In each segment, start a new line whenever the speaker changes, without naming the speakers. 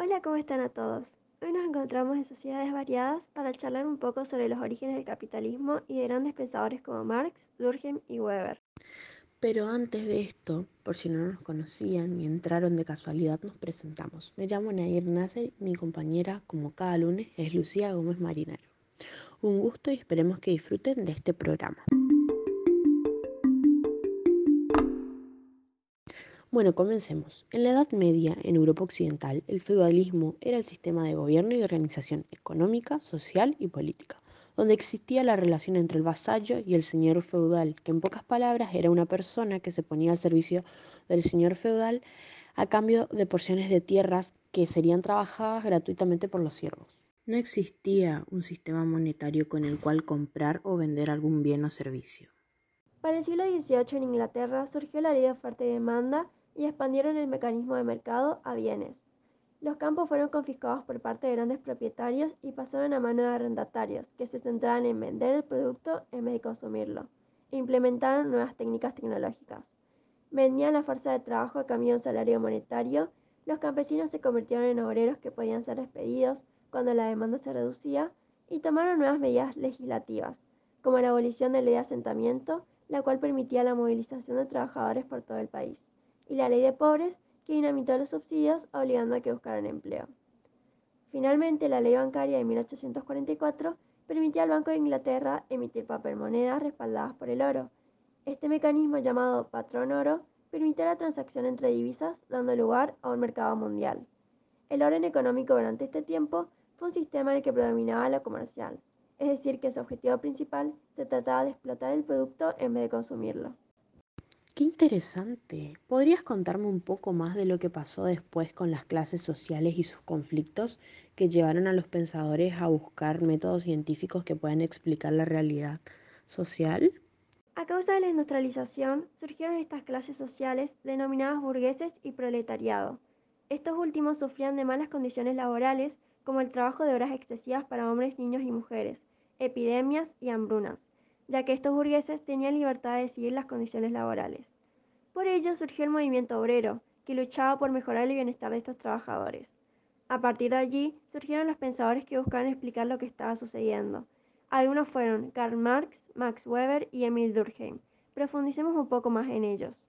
Hola, ¿cómo están a todos? Hoy nos encontramos en sociedades variadas para charlar un poco sobre los orígenes del capitalismo y de grandes pensadores como Marx, Durkheim y Weber.
Pero antes de esto, por si no nos conocían y entraron de casualidad, nos presentamos. Me llamo Nair Nasser mi compañera, como cada lunes, es Lucía Gómez Marinero. Un gusto y esperemos que disfruten de este programa. Bueno, comencemos. En la Edad Media, en Europa Occidental, el feudalismo era el sistema de gobierno y organización económica, social y política, donde existía la relación entre el vasallo y el señor feudal, que en pocas palabras era una persona que se ponía al servicio del señor feudal a cambio de porciones de tierras que serían trabajadas gratuitamente por los siervos. No existía un sistema monetario con el cual comprar o vender algún bien o servicio.
Para el siglo XVIII en Inglaterra surgió la ley de oferta y demanda y expandieron el mecanismo de mercado a bienes. Los campos fueron confiscados por parte de grandes propietarios y pasaron a mano de arrendatarios, que se centraban en vender el producto en vez de consumirlo, e implementaron nuevas técnicas tecnológicas. Vendían la fuerza de trabajo a cambio de un salario monetario, los campesinos se convirtieron en obreros que podían ser despedidos cuando la demanda se reducía y tomaron nuevas medidas legislativas, como la abolición de ley de asentamiento, la cual permitía la movilización de trabajadores por todo el país y la ley de pobres que dinamitó los subsidios obligando a que buscaran empleo. Finalmente, la ley bancaria de 1844 permitía al Banco de Inglaterra emitir papel monedas respaldadas por el oro. Este mecanismo llamado patrón oro permitía la transacción entre divisas, dando lugar a un mercado mundial. El orden económico durante este tiempo fue un sistema en el que predominaba lo comercial, es decir, que su objetivo principal se trataba de explotar el producto en vez de consumirlo.
Qué interesante. ¿Podrías contarme un poco más de lo que pasó después con las clases sociales y sus conflictos que llevaron a los pensadores a buscar métodos científicos que puedan explicar la realidad social?
A causa de la industrialización, surgieron estas clases sociales denominadas burgueses y proletariado. Estos últimos sufrían de malas condiciones laborales, como el trabajo de horas excesivas para hombres, niños y mujeres, epidemias y hambrunas ya que estos burgueses tenían libertad de decidir las condiciones laborales. Por ello surgió el movimiento obrero, que luchaba por mejorar el bienestar de estos trabajadores. A partir de allí surgieron los pensadores que buscaban explicar lo que estaba sucediendo. Algunos fueron Karl Marx, Max Weber y Emil Durkheim. Profundicemos un poco más en ellos.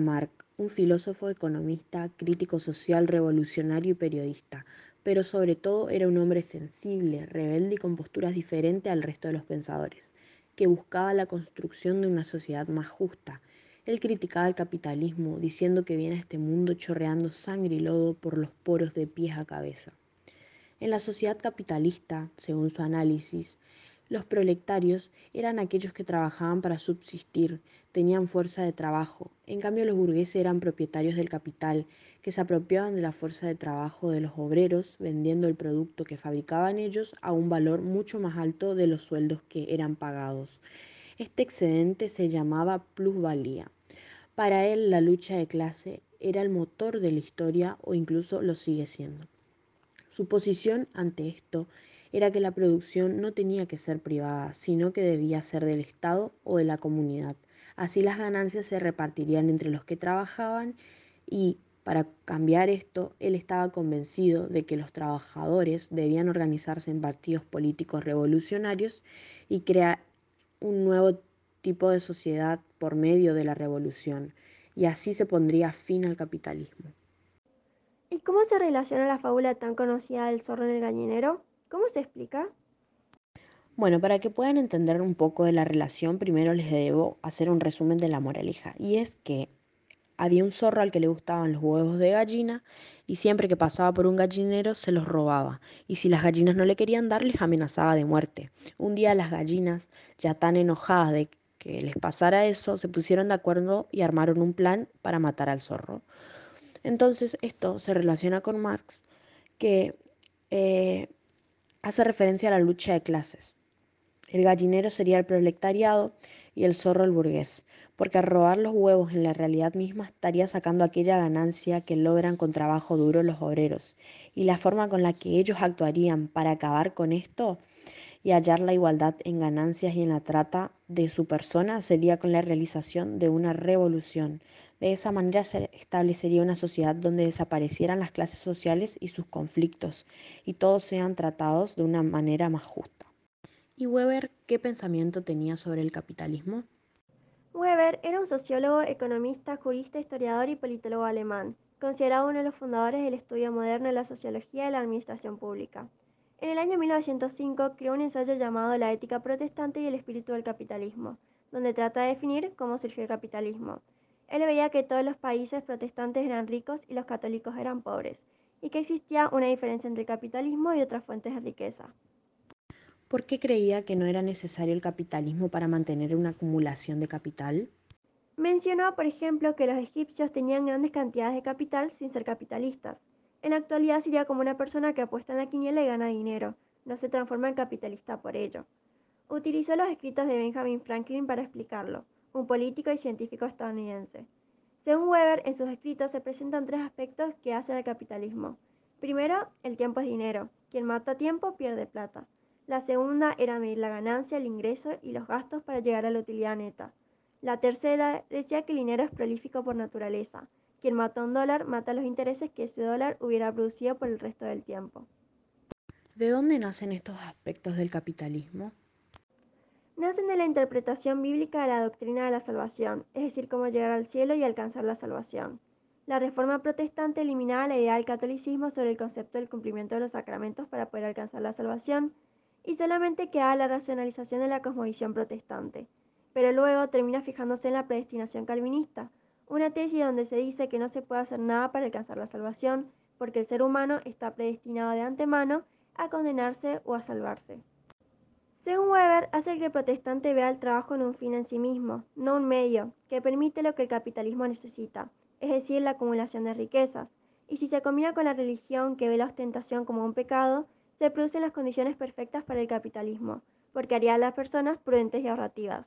Marx, un filósofo, economista, crítico social, revolucionario y periodista, pero sobre todo era un hombre sensible, rebelde y con posturas diferentes al resto de los pensadores que buscaba la construcción de una sociedad más justa. Él criticaba el capitalismo, diciendo que viene a este mundo chorreando sangre y lodo por los poros de pies a cabeza. En la sociedad capitalista, según su análisis, los proletarios eran aquellos que trabajaban para subsistir, tenían fuerza de trabajo. En cambio, los burgueses eran propietarios del capital, que se apropiaban de la fuerza de trabajo de los obreros, vendiendo el producto que fabricaban ellos a un valor mucho más alto de los sueldos que eran pagados. Este excedente se llamaba plusvalía. Para él, la lucha de clase era el motor de la historia o incluso lo sigue siendo. Su posición ante esto era que la producción no tenía que ser privada, sino que debía ser del Estado o de la comunidad. Así las ganancias se repartirían entre los que trabajaban y para cambiar esto, él estaba convencido de que los trabajadores debían organizarse en partidos políticos revolucionarios y crear un nuevo tipo de sociedad por medio de la revolución, y así se pondría fin al capitalismo.
¿Y cómo se relaciona la fábula tan conocida del zorro en el gallinero? ¿Cómo se explica?
Bueno, para que puedan entender un poco de la relación, primero les debo hacer un resumen de la moraleja. Y es que había un zorro al que le gustaban los huevos de gallina y siempre que pasaba por un gallinero se los robaba. Y si las gallinas no le querían dar, les amenazaba de muerte. Un día las gallinas, ya tan enojadas de que les pasara eso, se pusieron de acuerdo y armaron un plan para matar al zorro. Entonces esto se relaciona con Marx, que eh, hace referencia a la lucha de clases. El gallinero sería el proletariado y el zorro el burgués, porque al robar los huevos en la realidad misma estaría sacando aquella ganancia que logran con trabajo duro los obreros. Y la forma con la que ellos actuarían para acabar con esto y hallar la igualdad en ganancias y en la trata de su persona sería con la realización de una revolución. De esa manera se establecería una sociedad donde desaparecieran las clases sociales y sus conflictos y todos sean tratados de una manera más justa. ¿Y Weber qué pensamiento tenía sobre el capitalismo?
Weber era un sociólogo, economista, jurista, historiador y politólogo alemán, considerado uno de los fundadores del estudio moderno de la sociología y la administración pública. En el año 1905 creó un ensayo llamado La ética protestante y el espíritu del capitalismo, donde trata de definir cómo surgió el capitalismo. Él veía que todos los países protestantes eran ricos y los católicos eran pobres, y que existía una diferencia entre el capitalismo y otras fuentes de riqueza.
¿Por qué creía que no era necesario el capitalismo para mantener una acumulación de capital?
Mencionó, por ejemplo, que los egipcios tenían grandes cantidades de capital sin ser capitalistas. En la actualidad sería como una persona que apuesta en la quiniela y gana dinero, no se transforma en capitalista por ello. Utilizó los escritos de Benjamin Franklin para explicarlo, un político y científico estadounidense. Según Weber, en sus escritos se presentan tres aspectos que hacen al capitalismo. Primero, el tiempo es dinero. Quien mata tiempo pierde plata. La segunda era medir la ganancia, el ingreso y los gastos para llegar a la utilidad neta. La tercera decía que el dinero es prolífico por naturaleza. Quien mata un dólar mata los intereses que ese dólar hubiera producido por el resto del tiempo.
¿De dónde nacen estos aspectos del capitalismo?
Nacen de la interpretación bíblica de la doctrina de la salvación, es decir, cómo llegar al cielo y alcanzar la salvación. La reforma protestante eliminaba la idea del catolicismo sobre el concepto del cumplimiento de los sacramentos para poder alcanzar la salvación y solamente queda la racionalización de la cosmovisión protestante. Pero luego termina fijándose en la predestinación calvinista, una tesis donde se dice que no se puede hacer nada para alcanzar la salvación, porque el ser humano está predestinado de antemano a condenarse o a salvarse. Según Weber, hace que el protestante vea el trabajo en un fin en sí mismo, no un medio, que permite lo que el capitalismo necesita, es decir, la acumulación de riquezas, y si se combina con la religión que ve la ostentación como un pecado, se producen las condiciones perfectas para el capitalismo, porque haría a las personas prudentes y ahorrativas.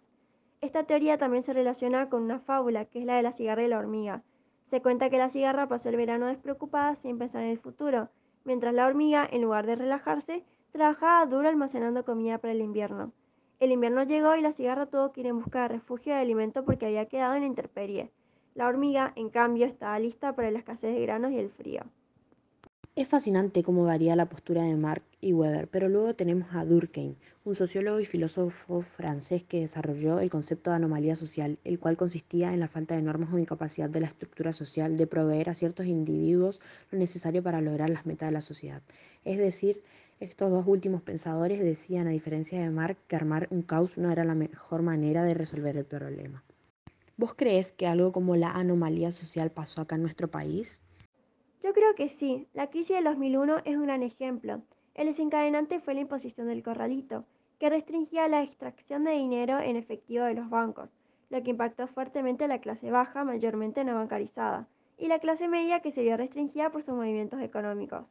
Esta teoría también se relaciona con una fábula, que es la de la cigarra y la hormiga. Se cuenta que la cigarra pasó el verano despreocupada sin pensar en el futuro, mientras la hormiga, en lugar de relajarse, trabajaba duro almacenando comida para el invierno. El invierno llegó y la cigarra tuvo que ir en busca de refugio de alimento porque había quedado en la intemperie. La hormiga, en cambio, estaba lista para la escasez de granos y el frío.
Es fascinante cómo varía la postura de Marx y Weber, pero luego tenemos a Durkheim, un sociólogo y filósofo francés que desarrolló el concepto de anomalía social, el cual consistía en la falta de normas o incapacidad de la estructura social de proveer a ciertos individuos lo necesario para lograr las metas de la sociedad. Es decir, estos dos últimos pensadores decían, a diferencia de Marx, que armar un caos no era la mejor manera de resolver el problema. ¿Vos crees que algo como la anomalía social pasó acá en nuestro país?
Yo creo que sí. La crisis de 2001 es un gran ejemplo. El desencadenante fue la imposición del corralito, que restringía la extracción de dinero en efectivo de los bancos, lo que impactó fuertemente a la clase baja, mayormente no bancarizada, y la clase media que se vio restringida por sus movimientos económicos.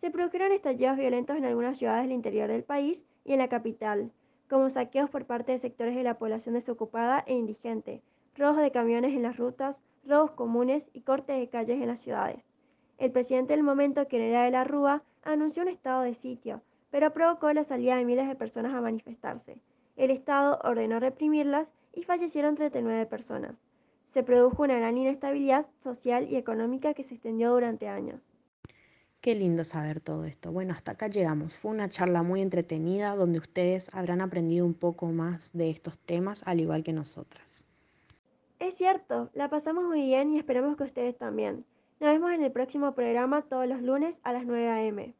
Se produjeron estallidos violentos en algunas ciudades del interior del país y en la capital, como saqueos por parte de sectores de la población desocupada e indigente, robos de camiones en las rutas, robos comunes y cortes de calles en las ciudades. El presidente del momento, que era de la Rúa, anunció un estado de sitio, pero provocó la salida de miles de personas a manifestarse. El Estado ordenó reprimirlas y fallecieron 39 personas. Se produjo una gran inestabilidad social y económica que se extendió durante años.
Qué lindo saber todo esto. Bueno, hasta acá llegamos. Fue una charla muy entretenida donde ustedes habrán aprendido un poco más de estos temas, al igual que nosotras.
Es cierto, la pasamos muy bien y esperamos que ustedes también. Nos vemos en el próximo programa todos los lunes a las 9 a.m.